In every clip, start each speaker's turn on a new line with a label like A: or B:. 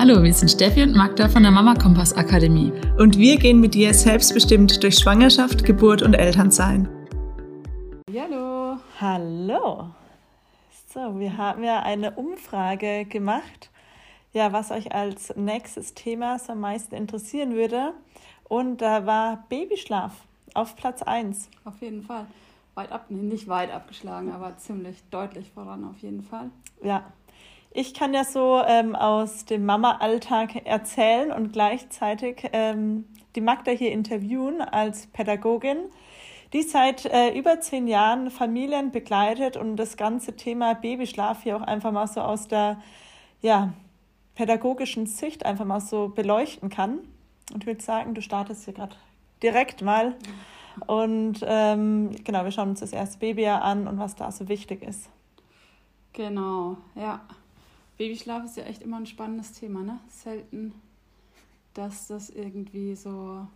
A: Hallo, wir sind Steffi und Magda von der Mama Kompass Akademie.
B: Und wir gehen mit dir selbstbestimmt durch Schwangerschaft, Geburt und Elternsein.
C: Hallo.
B: Hallo. So, wir haben ja eine Umfrage gemacht, ja, was euch als nächstes Thema so am meisten interessieren würde. Und da war Babyschlaf auf Platz 1.
C: Auf jeden Fall. Weit ab, nee, nicht weit abgeschlagen, aber ziemlich deutlich voran auf jeden Fall.
B: Ja, ich kann ja so ähm, aus dem Mama-Alltag erzählen und gleichzeitig ähm, die Magda hier interviewen als Pädagogin, die seit äh, über zehn Jahren Familien begleitet und das ganze Thema Babyschlaf hier auch einfach mal so aus der ja, pädagogischen Sicht einfach mal so beleuchten kann. Und ich würde sagen, du startest hier gerade direkt mal. Und ähm, genau, wir schauen uns das erste Babyjahr an und was da so wichtig ist.
C: Genau, ja. Babyschlaf ist ja echt immer ein spannendes Thema, ne? Selten, dass das irgendwie so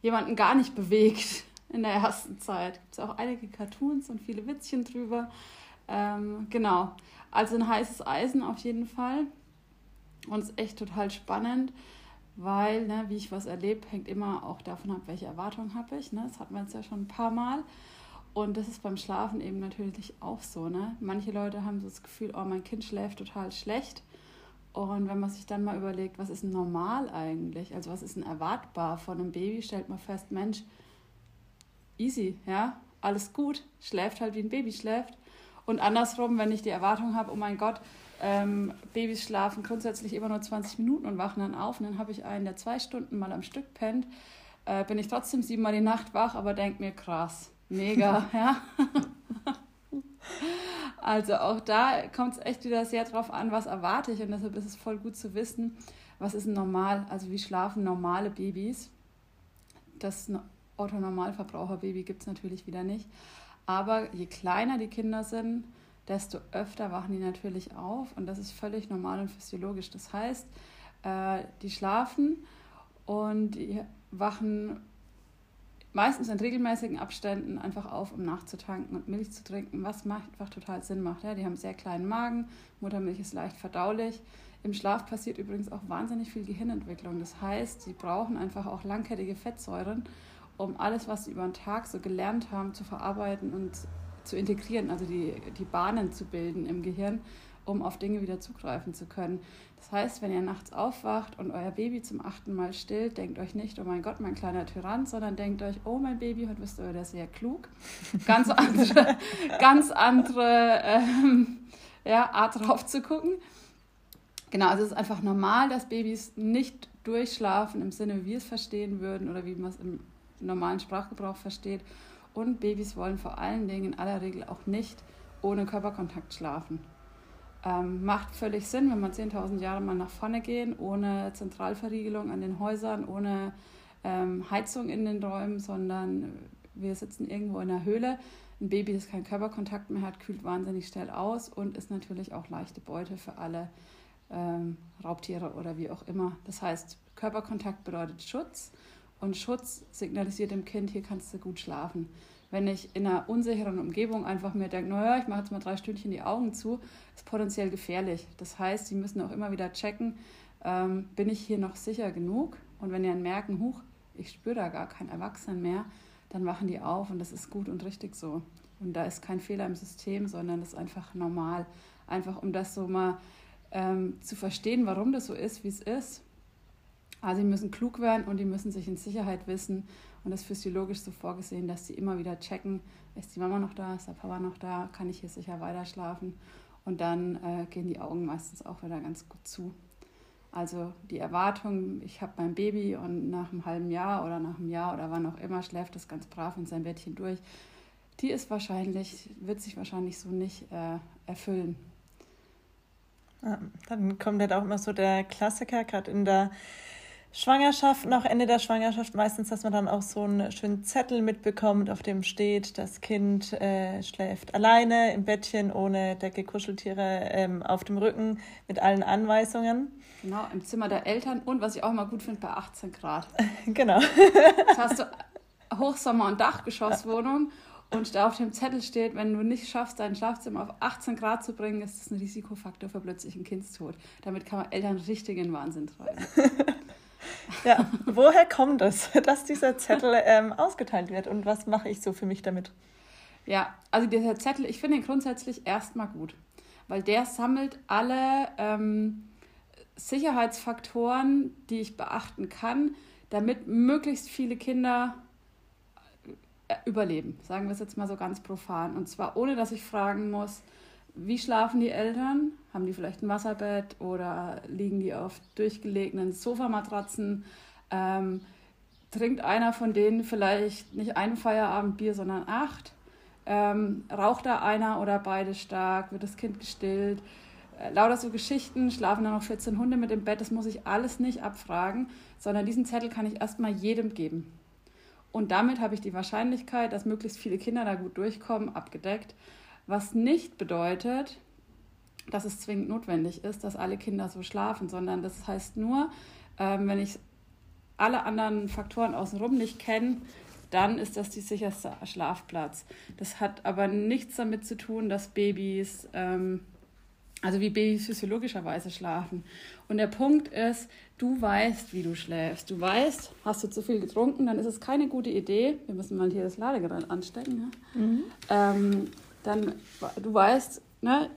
C: jemanden gar nicht bewegt in der ersten Zeit. Gibt es auch einige Cartoons und viele Witzchen drüber. Ähm, genau, also ein heißes Eisen auf jeden Fall. Und es ist echt total spannend, weil, ne, wie ich was erlebe, hängt immer auch davon ab, welche Erwartungen habe ich. Ne? Das hatten wir jetzt ja schon ein paar Mal. Und das ist beim Schlafen eben natürlich auch so. Ne? Manche Leute haben so das Gefühl, oh, mein Kind schläft total schlecht. Und wenn man sich dann mal überlegt, was ist normal eigentlich? Also was ist denn erwartbar von einem Baby, stellt man fest, Mensch, easy, ja, alles gut, schläft halt wie ein Baby schläft. Und andersrum, wenn ich die Erwartung habe, oh mein Gott, ähm, Babys schlafen grundsätzlich immer nur 20 Minuten und wachen dann auf und dann habe ich einen, der zwei Stunden mal am Stück pennt, äh, bin ich trotzdem siebenmal die Nacht wach, aber denke mir, krass, Mega, ja. Also auch da kommt es echt wieder sehr drauf an, was erwarte ich. Und deshalb ist es voll gut zu wissen, was ist normal, also wie schlafen normale Babys. Das Otto-Normalverbraucher-Baby gibt es natürlich wieder nicht. Aber je kleiner die Kinder sind, desto öfter wachen die natürlich auf. Und das ist völlig normal und physiologisch. Das heißt, äh, die schlafen und die wachen meistens in regelmäßigen Abständen einfach auf, um nachzutanken und Milch zu trinken, was einfach total Sinn macht. Ja, die haben sehr kleinen Magen, Muttermilch ist leicht verdaulich. Im Schlaf passiert übrigens auch wahnsinnig viel Gehirnentwicklung. Das heißt, sie brauchen einfach auch langkettige Fettsäuren, um alles, was sie über den Tag so gelernt haben, zu verarbeiten und zu integrieren, also die, die Bahnen zu bilden im Gehirn, um auf Dinge wieder zugreifen zu können. Das heißt, wenn ihr nachts aufwacht und euer Baby zum achten Mal stillt, denkt euch nicht, oh mein Gott, mein kleiner Tyrann, sondern denkt euch, oh mein Baby, heute bist du wieder sehr klug. Ganz andere, ganz andere ähm, ja, Art drauf zu gucken. Genau, also es ist einfach normal, dass Babys nicht durchschlafen im Sinne, wie wir es verstehen würden oder wie man es im normalen Sprachgebrauch versteht. Und Babys wollen vor allen Dingen in aller Regel auch nicht ohne Körperkontakt schlafen. Ähm, macht völlig Sinn, wenn man 10.000 Jahre mal nach vorne gehen, ohne Zentralverriegelung an den Häusern, ohne ähm, Heizung in den Räumen, sondern wir sitzen irgendwo in der Höhle. Ein Baby, das keinen Körperkontakt mehr hat, kühlt wahnsinnig schnell aus und ist natürlich auch leichte Beute für alle ähm, Raubtiere oder wie auch immer. Das heißt, Körperkontakt bedeutet Schutz und Schutz signalisiert dem Kind, hier kannst du gut schlafen wenn ich in einer unsicheren Umgebung einfach mir denke, naja, ich mache jetzt mal drei Stündchen die Augen zu, ist potenziell gefährlich. Das heißt, Sie müssen auch immer wieder checken, ähm, bin ich hier noch sicher genug? Und wenn die dann merken, huch, ich spüre da gar keinen Erwachsenen mehr, dann wachen die auf und das ist gut und richtig so. Und da ist kein Fehler im System, sondern das ist einfach normal. Einfach um das so mal ähm, zu verstehen, warum das so ist, wie es ist. Also sie müssen klug werden und die müssen sich in Sicherheit wissen und das ist physiologisch so vorgesehen, dass sie immer wieder checken, ist die Mama noch da, ist der Papa noch da, kann ich hier sicher weiter schlafen. Und dann äh, gehen die Augen meistens auch wieder ganz gut zu. Also die Erwartung, ich habe mein Baby und nach einem halben Jahr oder nach einem Jahr oder wann auch immer schläft es ganz brav in sein Bettchen durch, die ist wahrscheinlich, wird sich wahrscheinlich so nicht äh, erfüllen.
B: Dann kommt halt auch immer so der Klassiker, gerade in der Schwangerschaft, noch Ende der Schwangerschaft meistens, dass man dann auch so einen schönen Zettel mitbekommt, auf dem steht, das Kind äh, schläft alleine im Bettchen ohne Decke, Kuscheltiere ähm, auf dem Rücken mit allen Anweisungen.
C: Genau, im Zimmer der Eltern und was ich auch immer gut finde, bei 18 Grad.
B: genau.
C: Jetzt hast du Hochsommer- und Dachgeschosswohnung und da auf dem Zettel steht, wenn du nicht schaffst, dein Schlafzimmer auf 18 Grad zu bringen, ist das ein Risikofaktor für plötzlichen Kindstod. Damit kann man Eltern richtig in Wahnsinn treiben.
B: ja, woher kommt es, dass dieser Zettel ähm, ausgeteilt wird und was mache ich so für mich damit?
C: Ja, also dieser Zettel, ich finde ihn grundsätzlich erstmal gut, weil der sammelt alle ähm, Sicherheitsfaktoren, die ich beachten kann, damit möglichst viele Kinder äh, überleben, sagen wir es jetzt mal so ganz profan. Und zwar ohne, dass ich fragen muss, wie schlafen die Eltern? Haben die vielleicht ein Wasserbett oder liegen die auf durchgelegenen Sofamatratzen? Ähm, trinkt einer von denen vielleicht nicht ein Feierabendbier, sondern acht? Ähm, raucht da einer oder beide stark? Wird das Kind gestillt? Äh, lauter so Geschichten, schlafen da noch 14 Hunde mit im Bett, das muss ich alles nicht abfragen, sondern diesen Zettel kann ich erstmal jedem geben. Und damit habe ich die Wahrscheinlichkeit, dass möglichst viele Kinder da gut durchkommen, abgedeckt. Was nicht bedeutet, dass es zwingend notwendig ist, dass alle Kinder so schlafen, sondern das heißt nur, ähm, wenn ich alle anderen Faktoren außenrum nicht kenne, dann ist das die sicherste Schlafplatz. Das hat aber nichts damit zu tun, dass Babys, ähm, also wie Babys physiologischerweise schlafen. Und der Punkt ist, du weißt, wie du schläfst. Du weißt, hast du zu viel getrunken, dann ist es keine gute Idee. Wir müssen mal hier das Ladegerät anstecken. Ja? Mhm. Ähm, dann, du weißt, ne,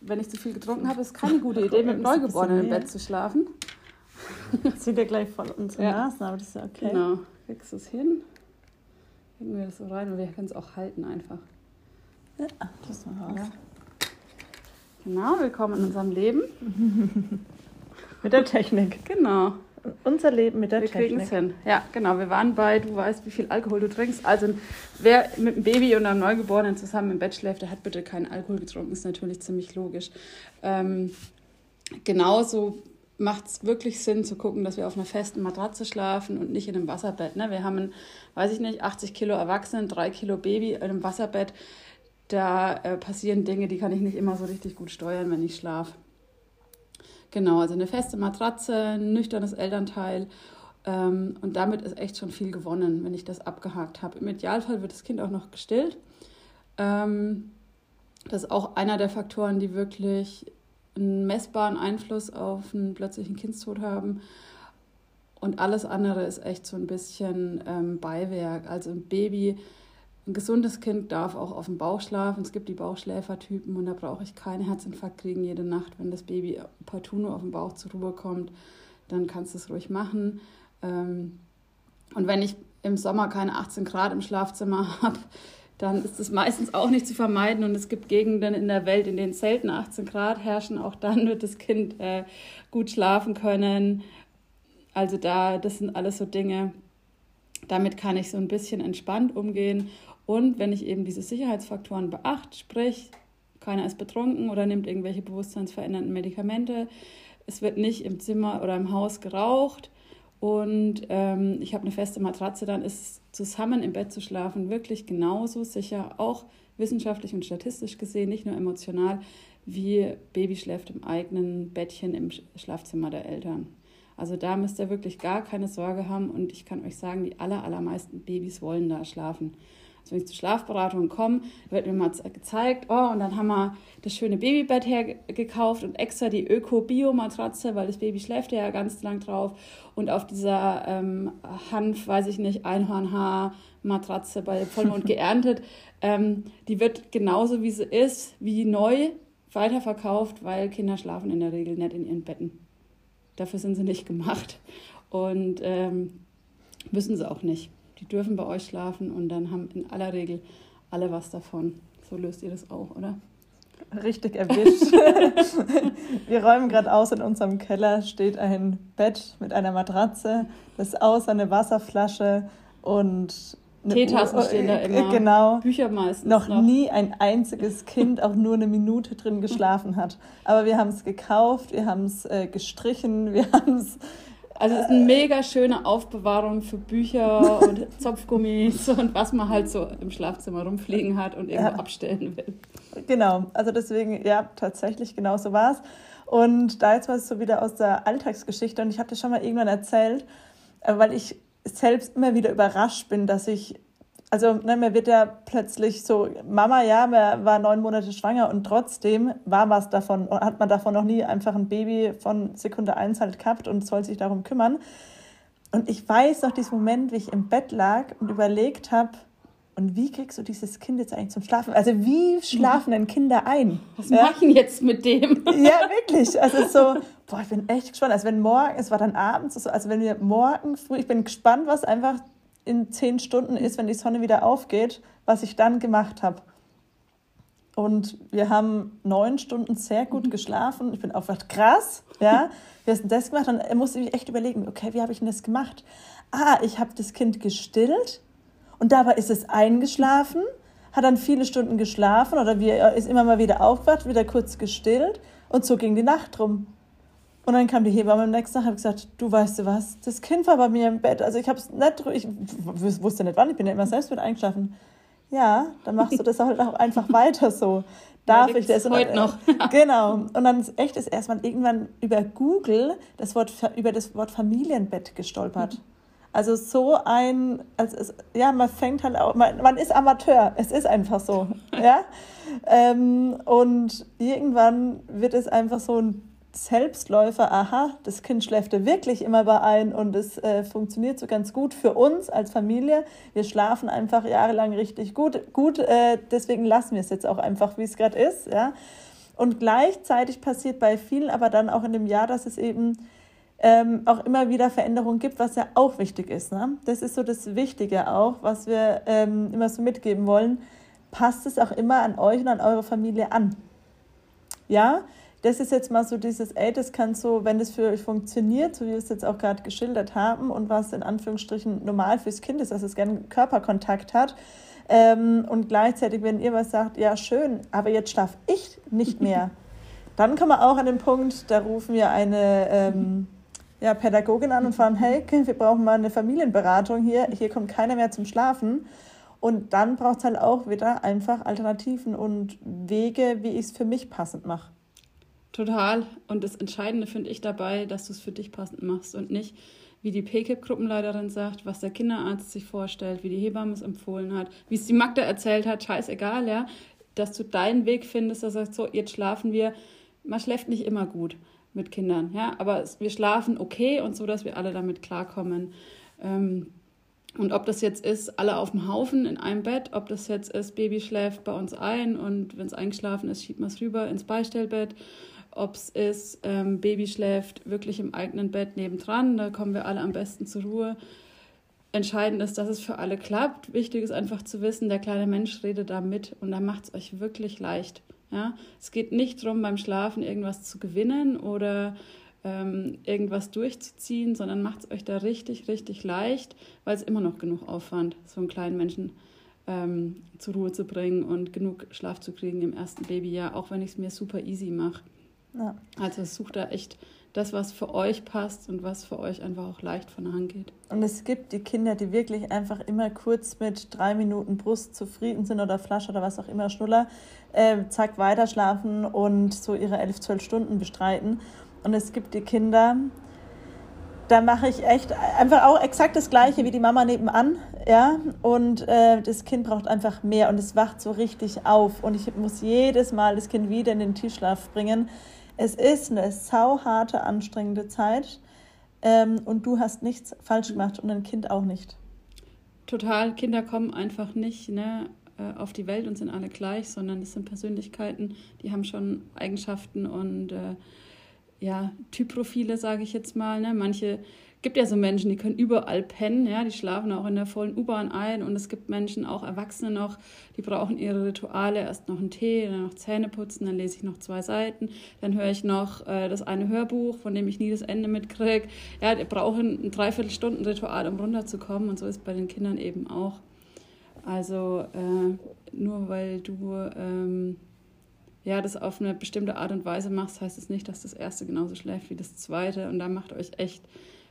C: wenn ich zu viel getrunken habe, ist es keine gute Idee, mit dem Neugeborenen im Bett zu schlafen.
B: Das sieht ja gleich voll unsere ja. Nasen, aber das ist ja okay.
C: Genau, kriegst du es hin. Legen wir das so rein und wir können es auch halten einfach.
B: Ja, das mal raus. Ja.
C: Genau, willkommen in unserem Leben.
B: mit der Technik.
C: Genau.
B: Unser Leben mit der
C: wir
B: Technik.
C: Wir kriegen es hin. Ja, genau. Wir waren bei, du weißt, wie viel Alkohol du trinkst. Also, wer mit einem Baby und einem Neugeborenen zusammen im Bett schläft, der hat bitte keinen Alkohol getrunken. Ist natürlich ziemlich logisch. Ähm, genauso macht es wirklich Sinn zu gucken, dass wir auf einer festen Matratze schlafen und nicht in einem Wasserbett. Ne? Wir haben, ein, weiß ich nicht, 80 Kilo Erwachsenen, 3 Kilo Baby in einem Wasserbett. Da äh, passieren Dinge, die kann ich nicht immer so richtig gut steuern, wenn ich schlafe. Genau, also eine feste Matratze, ein nüchternes Elternteil. Ähm, und damit ist echt schon viel gewonnen, wenn ich das abgehakt habe. Im Idealfall wird das Kind auch noch gestillt. Ähm, das ist auch einer der Faktoren, die wirklich einen messbaren Einfluss auf einen plötzlichen Kindstod haben. Und alles andere ist echt so ein bisschen ähm, Beiwerk. Also ein Baby, ein gesundes Kind darf auch auf dem Bauch schlafen. Es gibt die Bauchschläfertypen und da brauche ich keinen Herzinfarkt kriegen jede Nacht. Wenn das Baby partout nur auf dem Bauch zur Ruhe kommt, dann kannst du es ruhig machen. Ähm, und wenn ich im Sommer keine 18 Grad im Schlafzimmer habe, dann ist es meistens auch nicht zu vermeiden. Und es gibt Gegenden in der Welt, in denen selten 18 Grad herrschen. Auch dann wird das Kind äh, gut schlafen können. Also da, das sind alles so Dinge, damit kann ich so ein bisschen entspannt umgehen. Und wenn ich eben diese Sicherheitsfaktoren beachte, sprich, keiner ist betrunken oder nimmt irgendwelche bewusstseinsverändernden Medikamente, es wird nicht im Zimmer oder im Haus geraucht, und ähm, ich habe eine feste Matratze, dann ist zusammen im Bett zu schlafen wirklich genauso sicher, auch wissenschaftlich und statistisch gesehen, nicht nur emotional, wie Baby schläft im eigenen Bettchen im Schlafzimmer der Eltern. Also da müsst ihr wirklich gar keine Sorge haben und ich kann euch sagen, die aller, allermeisten Babys wollen da schlafen. Also wenn ich zur Schlafberatung komme, wird mir mal gezeigt, oh, und dann haben wir das schöne Babybett hergekauft und extra die Öko-Bio-Matratze, weil das Baby schläft ja ganz lang drauf. Und auf dieser ähm, Hanf, weiß ich nicht, Einhornhaar-Matratze bei Vollmond geerntet, ähm, die wird genauso wie sie ist, wie neu weiterverkauft, weil Kinder schlafen in der Regel nicht in ihren Betten. Dafür sind sie nicht gemacht und ähm, müssen sie auch nicht. Die dürfen bei euch schlafen und dann haben in aller Regel alle was davon. So löst ihr das auch, oder?
B: Richtig erwischt. Wir räumen gerade aus, in unserem Keller steht ein Bett mit einer Matratze, das außer eine Wasserflasche und
C: Teetassen stehen da immer.
B: Genau.
C: Bücher meistens.
B: Noch, noch, nie ein einziges Kind auch nur eine Minute drin geschlafen hat. Aber wir haben es gekauft, wir haben es äh, gestrichen, wir haben es
C: also es ist eine mega schöne Aufbewahrung für Bücher und Zopfgummis und was man halt so im Schlafzimmer rumfliegen hat und irgendwo ja. abstellen will.
B: Genau, also deswegen, ja, tatsächlich genau so war es. Und da jetzt war es so wieder aus der Alltagsgeschichte und ich habe das schon mal irgendwann erzählt, äh, weil ich selbst immer wieder überrascht bin, dass ich also ne, man wird ja plötzlich so, Mama, ja, man war neun Monate schwanger und trotzdem war was davon, hat man davon noch nie einfach ein Baby von Sekunde eins halt gehabt und soll sich darum kümmern. Und ich weiß noch diesen Moment, wie ich im Bett lag und überlegt habe, und wie kriegst du dieses Kind jetzt eigentlich zum Schlafen? Also wie schlafen denn Kinder ein?
C: Was ja? machen jetzt mit dem?
B: Ja, wirklich. Also so, boah, ich bin echt gespannt. Also wenn morgen, es war dann abends, also wenn wir morgen früh, ich bin gespannt, was einfach in zehn Stunden ist, wenn die Sonne wieder aufgeht, was ich dann gemacht habe. Und wir haben neun Stunden sehr gut mhm. geschlafen. Ich bin aufgewacht, krass, ja. Hast du das gemacht? Dann musste ich echt überlegen, okay, wie habe ich denn das gemacht? Ah, ich habe das Kind gestillt und dabei ist es eingeschlafen, hat dann viele Stunden geschlafen oder wir, ist immer mal wieder aufgewacht, wieder kurz gestillt und so ging die Nacht rum. Und dann kam die Hebamme am nächsten Tag und hat gesagt, du weißt du was, das Kind war bei mir im Bett. Also ich habe es nicht, ich wusste nicht wann, ich bin ja immer selbst mit eingeschlafen. Ja, dann machst du das halt auch einfach weiter so. Darf ja, ich das? Heute noch. genau. Und dann ist echt ist erstmal irgendwann über Google das Wort, über das Wort Familienbett gestolpert. Mhm. Also so ein, also ja, man fängt halt auch, man, man ist Amateur, es ist einfach so, ja. Ähm, und irgendwann wird es einfach so ein Selbstläufer, aha, das Kind schläft ja wirklich immer bei ein und es äh, funktioniert so ganz gut für uns als Familie. Wir schlafen einfach jahrelang richtig gut. Gut, äh, deswegen lassen wir es jetzt auch einfach, wie es gerade ist. Ja? Und gleichzeitig passiert bei vielen aber dann auch in dem Jahr, dass es eben ähm, auch immer wieder Veränderungen gibt, was ja auch wichtig ist. Ne? Das ist so das Wichtige auch, was wir ähm, immer so mitgeben wollen. Passt es auch immer an euch und an eure Familie an. Ja, das ist jetzt mal so dieses, ey, das kann so, wenn das für euch funktioniert, so wie wir es jetzt auch gerade geschildert haben und was in Anführungsstrichen normal fürs Kind ist, dass es gerne Körperkontakt hat. Ähm, und gleichzeitig, wenn ihr was sagt, ja, schön, aber jetzt schlaf ich nicht mehr, dann kommen wir auch an den Punkt, da rufen wir eine ähm, ja, Pädagogin an und fragen, hey, wir brauchen mal eine Familienberatung hier, hier kommt keiner mehr zum Schlafen. Und dann braucht es halt auch wieder einfach Alternativen und Wege, wie ich es für mich passend mache.
C: Total. Und das Entscheidende finde ich dabei, dass du es für dich passend machst und nicht, wie die PKIP-Gruppenleiterin sagt, was der Kinderarzt sich vorstellt, wie die Hebamme es empfohlen hat, wie es die Magda erzählt hat, scheißegal, ja, dass du deinen Weg findest, dass du sagst, so, jetzt schlafen wir. Man schläft nicht immer gut mit Kindern, ja, aber wir schlafen okay und so, dass wir alle damit klarkommen. Ähm, und ob das jetzt ist, alle auf dem Haufen in einem Bett, ob das jetzt ist, Baby schläft bei uns ein und wenn es eingeschlafen ist, schiebt man es rüber ins Beistellbett ob es ist, ähm, Baby schläft wirklich im eigenen Bett nebendran, da kommen wir alle am besten zur Ruhe. Entscheidend ist, dass es für alle klappt. Wichtig ist einfach zu wissen, der kleine Mensch redet da mit und da macht es euch wirklich leicht. Ja? Es geht nicht darum, beim Schlafen irgendwas zu gewinnen oder ähm, irgendwas durchzuziehen, sondern macht es euch da richtig, richtig leicht, weil es immer noch genug Aufwand, so einen kleinen Menschen ähm, zur Ruhe zu bringen und genug Schlaf zu kriegen im ersten Babyjahr, auch wenn ich es mir super easy mache. Ja. Also sucht da echt das, was für euch passt und was für euch einfach auch leicht von der Hand geht.
B: Und es gibt die Kinder, die wirklich einfach immer kurz mit drei Minuten Brust zufrieden sind oder Flasche oder was auch immer, Schnuller, äh, zack, weiter schlafen und so ihre elf, zwölf Stunden bestreiten. Und es gibt die Kinder, da mache ich echt einfach auch exakt das Gleiche wie die Mama nebenan, ja. Und äh, das Kind braucht einfach mehr und es wacht so richtig auf. Und ich muss jedes Mal das Kind wieder in den Tischschlaf bringen es ist eine sauharte, anstrengende Zeit ähm, und du hast nichts falsch gemacht und dein Kind auch nicht.
C: Total, Kinder kommen einfach nicht ne, äh, auf die Welt und sind alle gleich, sondern es sind Persönlichkeiten, die haben schon Eigenschaften und äh, ja, Typprofile, sage ich jetzt mal. Ne? Manche gibt ja so Menschen, die können überall pennen, ja, die schlafen auch in der vollen U-Bahn ein und es gibt Menschen, auch Erwachsene noch, die brauchen ihre Rituale, erst noch einen Tee, dann noch Zähne putzen, dann lese ich noch zwei Seiten, dann höre ich noch äh, das eine Hörbuch, von dem ich nie das Ende mitkriege. Ja, die brauchen ein Dreiviertelstunden-Ritual, um runterzukommen und so ist bei den Kindern eben auch. Also äh, nur weil du ähm, ja, das auf eine bestimmte Art und Weise machst, heißt es das nicht, dass das erste genauso schläft wie das zweite. Und da macht euch echt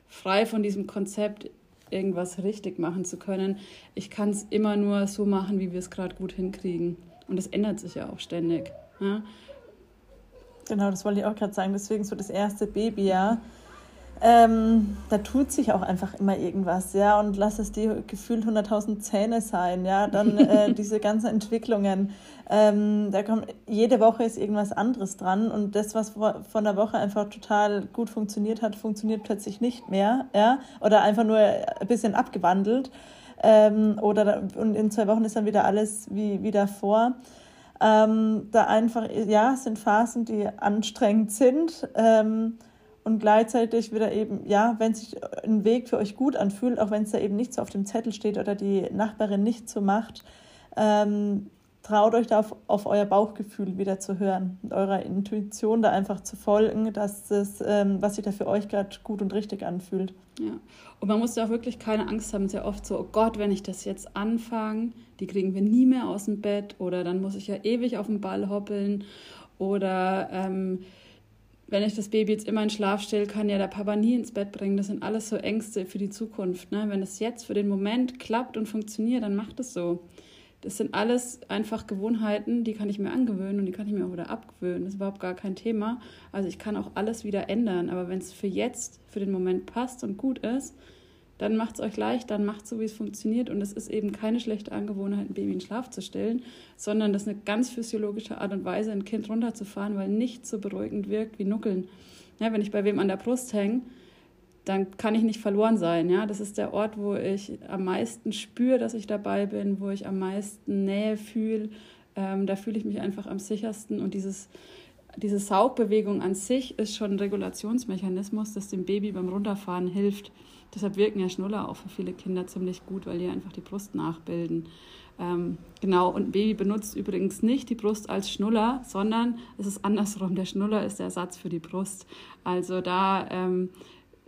C: frei von diesem Konzept, irgendwas richtig machen zu können. Ich kann es immer nur so machen, wie wir es gerade gut hinkriegen. Und das ändert sich ja auch ständig. Ja?
B: Genau, das wollte ich auch gerade sagen. Deswegen so das erste Babyjahr. Ähm, da tut sich auch einfach immer irgendwas, ja, und lass es die gefühlt 100.000 Zähne sein, ja, dann äh, diese ganzen Entwicklungen, ähm, da kommt, jede Woche ist irgendwas anderes dran. Und das, was vor, vor einer Woche einfach total gut funktioniert hat, funktioniert plötzlich nicht mehr, ja, oder einfach nur ein bisschen abgewandelt, ähm, oder, und in zwei Wochen ist dann wieder alles wie, wie davor. Ähm, da einfach, ja, es sind Phasen, die anstrengend sind, ähm, und gleichzeitig wieder eben, ja, wenn sich ein Weg für euch gut anfühlt, auch wenn es da eben nicht so auf dem Zettel steht oder die Nachbarin nicht so macht, ähm, traut euch da auf, auf euer Bauchgefühl wieder zu hören und eurer Intuition da einfach zu folgen, dass das, ähm, was sich da für euch gerade gut und richtig anfühlt.
C: Ja, und man muss da auch wirklich keine Angst haben. Ja oft so, oh Gott, wenn ich das jetzt anfange, die kriegen wir nie mehr aus dem Bett oder dann muss ich ja ewig auf den Ball hoppeln oder ähm, wenn ich das Baby jetzt immer in Schlaf stelle, kann ja der Papa nie ins Bett bringen. Das sind alles so Ängste für die Zukunft. Ne? Wenn es jetzt für den Moment klappt und funktioniert, dann macht es so. Das sind alles einfach Gewohnheiten, die kann ich mir angewöhnen und die kann ich mir auch wieder abgewöhnen. Das ist überhaupt gar kein Thema. Also ich kann auch alles wieder ändern. Aber wenn es für jetzt, für den Moment passt und gut ist, dann macht es euch leicht, dann macht so, wie es funktioniert. Und es ist eben keine schlechte Angewohnheit, ein Baby in Schlaf zu stellen, sondern das ist eine ganz physiologische Art und Weise, ein Kind runterzufahren, weil nichts so beruhigend wirkt wie Nuckeln. Ja, wenn ich bei wem an der Brust hänge, dann kann ich nicht verloren sein. Ja? Das ist der Ort, wo ich am meisten spüre, dass ich dabei bin, wo ich am meisten Nähe fühle. Ähm, da fühle ich mich einfach am sichersten. Und dieses, diese Saugbewegung an sich ist schon ein Regulationsmechanismus, das dem Baby beim Runterfahren hilft. Deshalb wirken ja Schnuller auch für viele Kinder ziemlich gut, weil die einfach die Brust nachbilden. Ähm, genau, und Baby benutzt übrigens nicht die Brust als Schnuller, sondern es ist andersrum. Der Schnuller ist der Ersatz für die Brust. Also da ähm,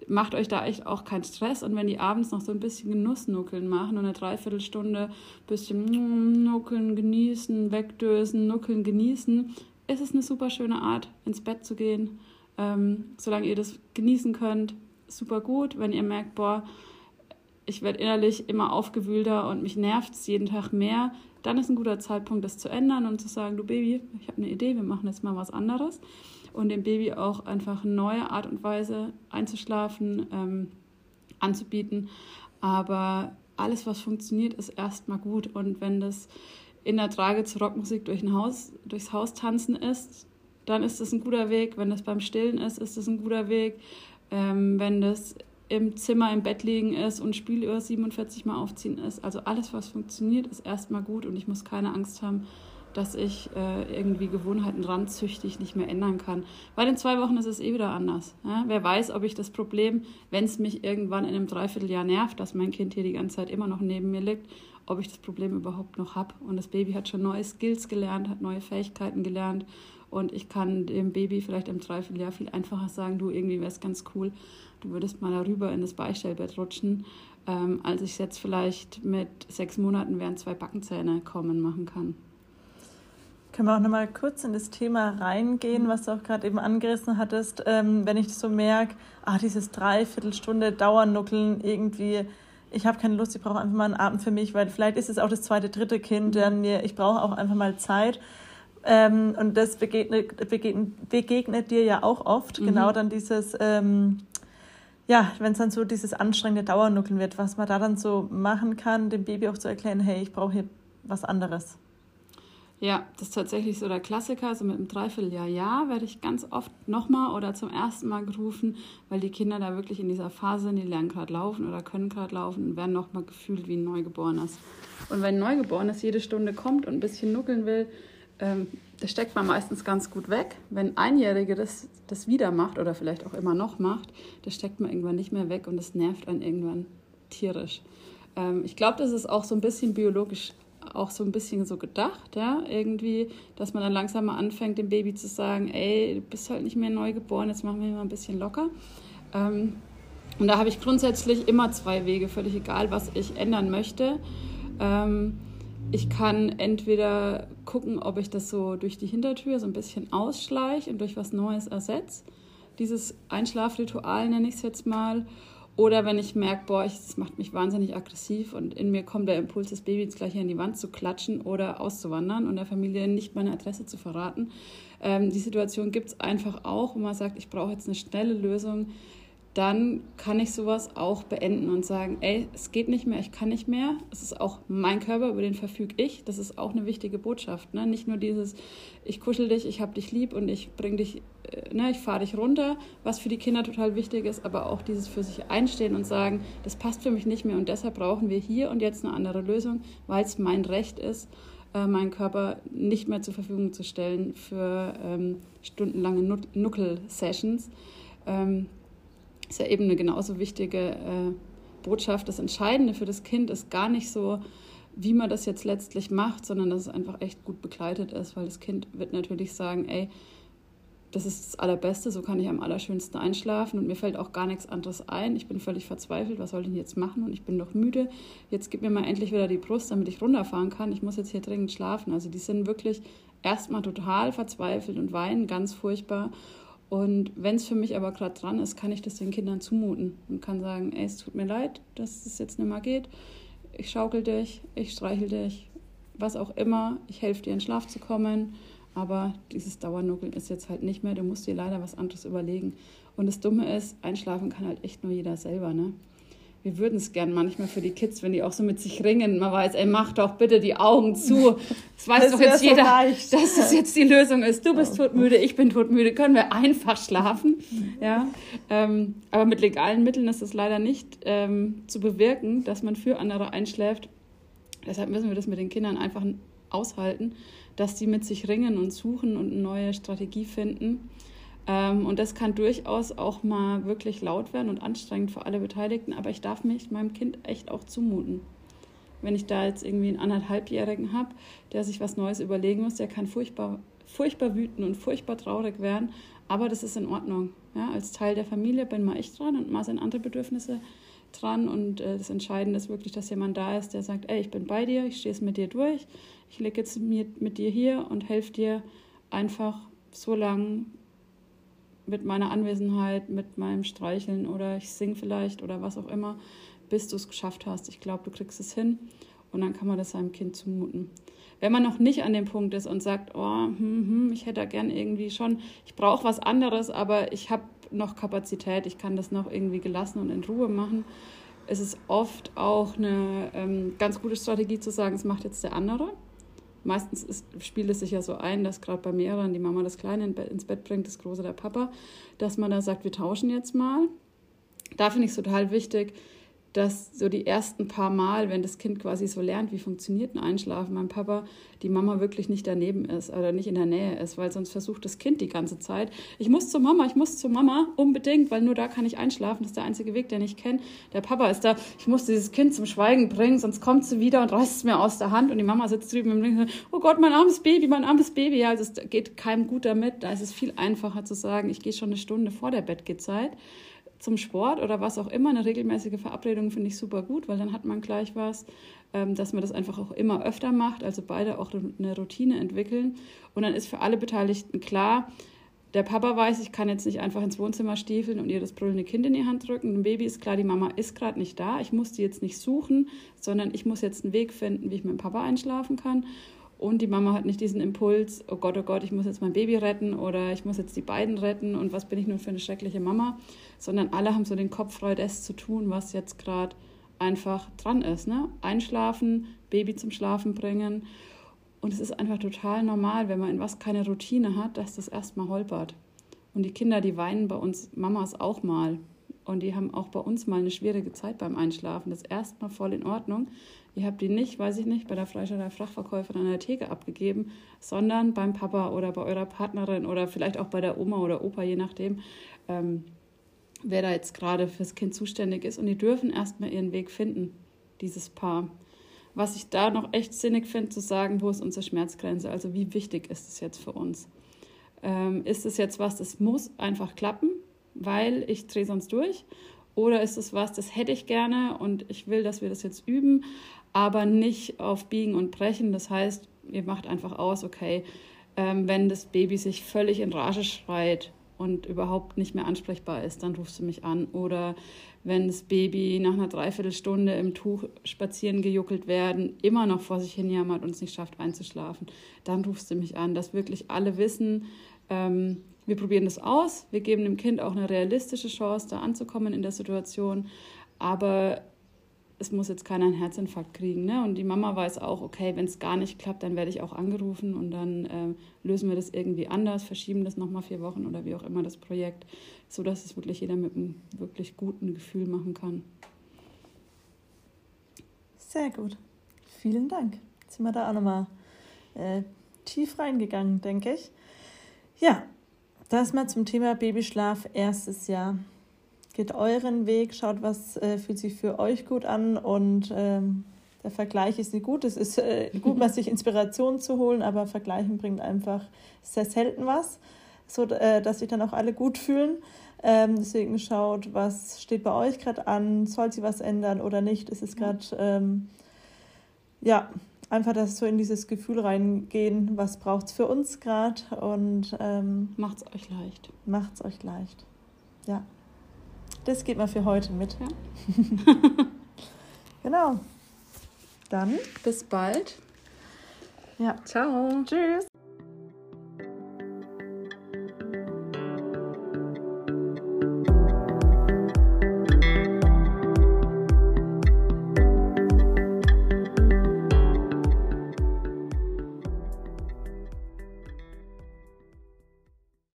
C: macht euch da echt auch keinen Stress. Und wenn die abends noch so ein bisschen Genussnuckeln machen und eine Dreiviertelstunde ein bisschen nuckeln, genießen, wegdösen, nuckeln, genießen, ist es eine super schöne Art, ins Bett zu gehen. Ähm, solange ihr das genießen könnt, super gut. Wenn ihr merkt, boah, ich werde innerlich immer aufgewühlter und mich nervt es jeden Tag mehr, dann ist ein guter Zeitpunkt, das zu ändern und zu sagen, du Baby, ich habe eine Idee, wir machen jetzt mal was anderes. Und dem Baby auch einfach eine neue Art und Weise einzuschlafen, ähm, anzubieten. Aber alles, was funktioniert, ist erstmal gut. Und wenn das in der Trage zur Rockmusik durch ein Haus, durchs Haus tanzen ist, dann ist das ein guter Weg. Wenn das beim Stillen ist, ist das ein guter Weg. Ähm, wenn das im Zimmer im Bett liegen ist und Spieluhr 47 Mal aufziehen ist. Also alles, was funktioniert, ist erstmal gut und ich muss keine Angst haben, dass ich äh, irgendwie Gewohnheiten ranzüchtig nicht mehr ändern kann. Weil in zwei Wochen ist es eh wieder anders. Ja? Wer weiß, ob ich das Problem, wenn es mich irgendwann in einem Dreivierteljahr nervt, dass mein Kind hier die ganze Zeit immer noch neben mir liegt, ob ich das Problem überhaupt noch habe. Und das Baby hat schon neue Skills gelernt, hat neue Fähigkeiten gelernt und ich kann dem Baby vielleicht im Dreivierteljahr viel einfacher sagen, du, irgendwie wäre es ganz cool, du würdest mal darüber in das Beistellbett rutschen, ähm, als ich es jetzt vielleicht mit sechs Monaten während zwei Backenzähne kommen machen kann.
B: Können wir auch nochmal kurz in das Thema reingehen, was du auch gerade eben angerissen hattest, ähm, wenn ich so merke, ah, dieses Dreiviertelstunde Dauernuckeln irgendwie, ich habe keine Lust, ich brauche einfach mal einen Abend für mich, weil vielleicht ist es auch das zweite, dritte Kind, dann mir, ich brauche auch einfach mal Zeit. Ähm, und das begegnet, begegnet, begegnet, dir ja auch oft, mhm. genau dann dieses, ähm, ja, wenn es dann so dieses anstrengende Dauernuckeln wird, was man da dann so machen kann, dem Baby auch zu erklären, hey, ich brauche hier was anderes.
C: Ja, das ist tatsächlich so der Klassiker. So mit einem Dreivierteljahr ja werde ich ganz oft nochmal oder zum ersten Mal gerufen, weil die Kinder da wirklich in dieser Phase sind, die lernen gerade laufen oder können gerade laufen und werden nochmal gefühlt wie ein Neugeborenes. Und wenn ein Neugeborenes jede Stunde kommt und ein bisschen nuckeln will, ähm, das steckt man meistens ganz gut weg. Wenn Einjährige das, das wieder macht oder vielleicht auch immer noch macht, das steckt man irgendwann nicht mehr weg und das nervt einen irgendwann tierisch. Ähm, ich glaube, das ist auch so ein bisschen biologisch auch so ein bisschen so gedacht, ja, irgendwie, dass man dann langsam mal anfängt, dem Baby zu sagen, ey, du bist halt nicht mehr neu geboren, jetzt machen wir mal ein bisschen locker. Ähm, und da habe ich grundsätzlich immer zwei Wege, völlig egal, was ich ändern möchte. Ähm, ich kann entweder gucken, ob ich das so durch die Hintertür so ein bisschen ausschleiche und durch was Neues ersetze. Dieses Einschlafritual nenne ich es jetzt mal. Oder wenn ich merke, boah, das macht mich wahnsinnig aggressiv und in mir kommt der Impuls, das Baby jetzt gleich hier in die Wand zu klatschen oder auszuwandern und der Familie nicht meine Adresse zu verraten. Ähm, die Situation gibt es einfach auch, wo man sagt, ich brauche jetzt eine schnelle Lösung, dann kann ich sowas auch beenden und sagen, ey, es geht nicht mehr, ich kann nicht mehr. Es ist auch mein Körper, über den verfüge ich. Das ist auch eine wichtige Botschaft. Ne? Nicht nur dieses, ich kuschel dich, ich hab dich lieb und ich bring dich, äh, ne, ich fahre dich runter, was für die Kinder total wichtig ist, aber auch dieses für sich einstehen und sagen, das passt für mich nicht mehr und deshalb brauchen wir hier und jetzt eine andere Lösung, weil es mein Recht ist, äh, meinen Körper nicht mehr zur Verfügung zu stellen für ähm, stundenlange Nuckel-Sessions. Ähm, ist ja eben eine genauso wichtige äh, Botschaft. Das Entscheidende für das Kind ist gar nicht so, wie man das jetzt letztlich macht, sondern dass es einfach echt gut begleitet ist, weil das Kind wird natürlich sagen, ey, das ist das Allerbeste, so kann ich am allerschönsten einschlafen und mir fällt auch gar nichts anderes ein. Ich bin völlig verzweifelt, was soll ich denn jetzt machen und ich bin doch müde. Jetzt gib mir mal endlich wieder die Brust, damit ich runterfahren kann. Ich muss jetzt hier dringend schlafen. Also die sind wirklich erstmal total verzweifelt und weinen ganz furchtbar und wenn es für mich aber gerade dran ist, kann ich das den Kindern zumuten und kann sagen, ey, es tut mir leid, dass es jetzt nicht mehr geht. Ich schaukel dich, ich streichel dich, was auch immer. Ich helfe dir in Schlaf zu kommen. Aber dieses Dauernuckeln ist jetzt halt nicht mehr. Du musst dir leider was anderes überlegen. Und das Dumme ist, einschlafen kann halt echt nur jeder selber, ne? Wir würden es gern manchmal für die Kids, wenn die auch so mit sich ringen. Man weiß, ey, mach doch bitte die Augen zu. Das weiß das doch jetzt jeder, leicht. dass das jetzt die Lösung ist. Du bist todmüde, ich bin todmüde. Können wir einfach schlafen? Ja. Ähm, aber mit legalen Mitteln ist es leider nicht ähm, zu bewirken, dass man für andere einschläft. Deshalb müssen wir das mit den Kindern einfach aushalten, dass die mit sich ringen und suchen und eine neue Strategie finden. Ähm, und das kann durchaus auch mal wirklich laut werden und anstrengend für alle Beteiligten, aber ich darf mich meinem Kind echt auch zumuten. Wenn ich da jetzt irgendwie einen anderthalbjährigen habe, der sich was Neues überlegen muss, der kann furchtbar, furchtbar wütend und furchtbar traurig werden, aber das ist in Ordnung. Ja, als Teil der Familie bin mal ich dran und mal sind andere Bedürfnisse dran und äh, das Entscheidende ist wirklich, dass jemand da ist, der sagt, ey, ich bin bei dir, ich stehe es mit dir durch, ich lege jetzt mit, mit dir hier und helfe dir einfach so lange, mit meiner Anwesenheit, mit meinem Streicheln oder ich singe vielleicht oder was auch immer, bis du es geschafft hast. Ich glaube, du kriegst es hin und dann kann man das seinem Kind zumuten. Wenn man noch nicht an dem Punkt ist und sagt, oh, hm, hm, ich hätte da gern irgendwie schon, ich brauche was anderes, aber ich habe noch Kapazität, ich kann das noch irgendwie gelassen und in Ruhe machen, ist es oft auch eine ähm, ganz gute Strategie zu sagen, es macht jetzt der andere meistens ist, spielt es sich ja so ein, dass gerade bei mehreren die Mama das Kleine ins Bett bringt, das Große der Papa, dass man da sagt, wir tauschen jetzt mal. Da finde ich es total wichtig, dass so die ersten paar Mal, wenn das Kind quasi so lernt, wie funktioniert ein Einschlafen, mein Papa, die Mama wirklich nicht daneben ist oder nicht in der Nähe ist, weil sonst versucht das Kind die ganze Zeit, ich muss zur Mama, ich muss zur Mama, unbedingt, weil nur da kann ich einschlafen, das ist der einzige Weg, den ich kenne. Der Papa ist da, ich muss dieses Kind zum Schweigen bringen, sonst kommt sie wieder und reißt es mir aus der Hand und die Mama sitzt drüben und denkt, oh Gott, mein armes Baby, mein armes Baby. Ja, also es geht keinem gut damit, da ist es viel einfacher zu sagen, ich gehe schon eine Stunde vor der Bettgehzeit zum Sport oder was auch immer, eine regelmäßige Verabredung finde ich super gut, weil dann hat man gleich was, ähm, dass man das einfach auch immer öfter macht, also beide auch eine Routine entwickeln. Und dann ist für alle Beteiligten klar, der Papa weiß, ich kann jetzt nicht einfach ins Wohnzimmer stiefeln und ihr das brüllende Kind in die Hand drücken. Dem Baby ist klar, die Mama ist gerade nicht da. Ich muss die jetzt nicht suchen, sondern ich muss jetzt einen Weg finden, wie ich mit dem Papa einschlafen kann. Und die Mama hat nicht diesen Impuls, oh Gott, oh Gott, ich muss jetzt mein Baby retten oder ich muss jetzt die beiden retten und was bin ich nun für eine schreckliche Mama, sondern alle haben so den Kopf frei, das zu tun, was jetzt gerade einfach dran ist. Ne? Einschlafen, Baby zum Schlafen bringen. Und es ist einfach total normal, wenn man in was keine Routine hat, dass das erstmal holpert. Und die Kinder, die weinen bei uns Mamas auch mal. Und die haben auch bei uns mal eine schwierige Zeit beim Einschlafen. Das ist erstmal voll in Ordnung. Ihr habt die nicht, weiß ich nicht, bei der Fleischerei Fachverkäuferin an der Theke abgegeben, sondern beim Papa oder bei eurer Partnerin oder vielleicht auch bei der Oma oder Opa, je nachdem, ähm, wer da jetzt gerade fürs Kind zuständig ist. Und die dürfen erstmal ihren Weg finden, dieses Paar. Was ich da noch echt sinnig finde, zu sagen, wo ist unsere Schmerzgrenze? Also wie wichtig ist es jetzt für uns? Ähm, ist es jetzt was, das muss einfach klappen, weil ich drehe sonst durch? Oder ist es was, das hätte ich gerne und ich will, dass wir das jetzt üben, aber nicht auf Biegen und Brechen. Das heißt, ihr macht einfach aus, okay, ähm, wenn das Baby sich völlig in Rage schreit und überhaupt nicht mehr ansprechbar ist, dann rufst du mich an. Oder wenn das Baby nach einer Dreiviertelstunde im Tuch spazieren gejuckelt werden, immer noch vor sich hin jammert und es nicht schafft einzuschlafen, dann rufst du mich an, dass wirklich alle wissen, ähm, wir probieren das aus, wir geben dem Kind auch eine realistische Chance, da anzukommen in der Situation, aber es muss jetzt keiner einen Herzinfarkt kriegen. Ne? Und die Mama weiß auch, okay, wenn es gar nicht klappt, dann werde ich auch angerufen und dann äh, lösen wir das irgendwie anders, verschieben das nochmal vier Wochen oder wie auch immer das Projekt, sodass es wirklich jeder mit einem wirklich guten Gefühl machen kann.
B: Sehr gut. Vielen Dank. Jetzt sind wir da auch nochmal äh, tief reingegangen, denke ich. Ja, das mal zum Thema Babyschlaf erstes Jahr. Geht euren Weg, schaut, was äh, fühlt sich für euch gut an und ähm, der Vergleich ist nicht gut. Es ist äh, gut, mal sich Inspiration zu holen, aber Vergleichen bringt einfach sehr selten was, so äh, dass sich dann auch alle gut fühlen. Ähm, deswegen schaut, was steht bei euch gerade an, soll sich was ändern oder nicht. Ist es gerade ähm, ja einfach das so in dieses Gefühl reingehen, was braucht es für uns gerade und ähm,
C: macht es euch leicht.
B: Macht es euch leicht. Ja. Das geht mal für heute mit.
C: Ja.
B: genau. Dann
C: bis bald.
B: Ja.
C: Ciao.
B: Tschüss.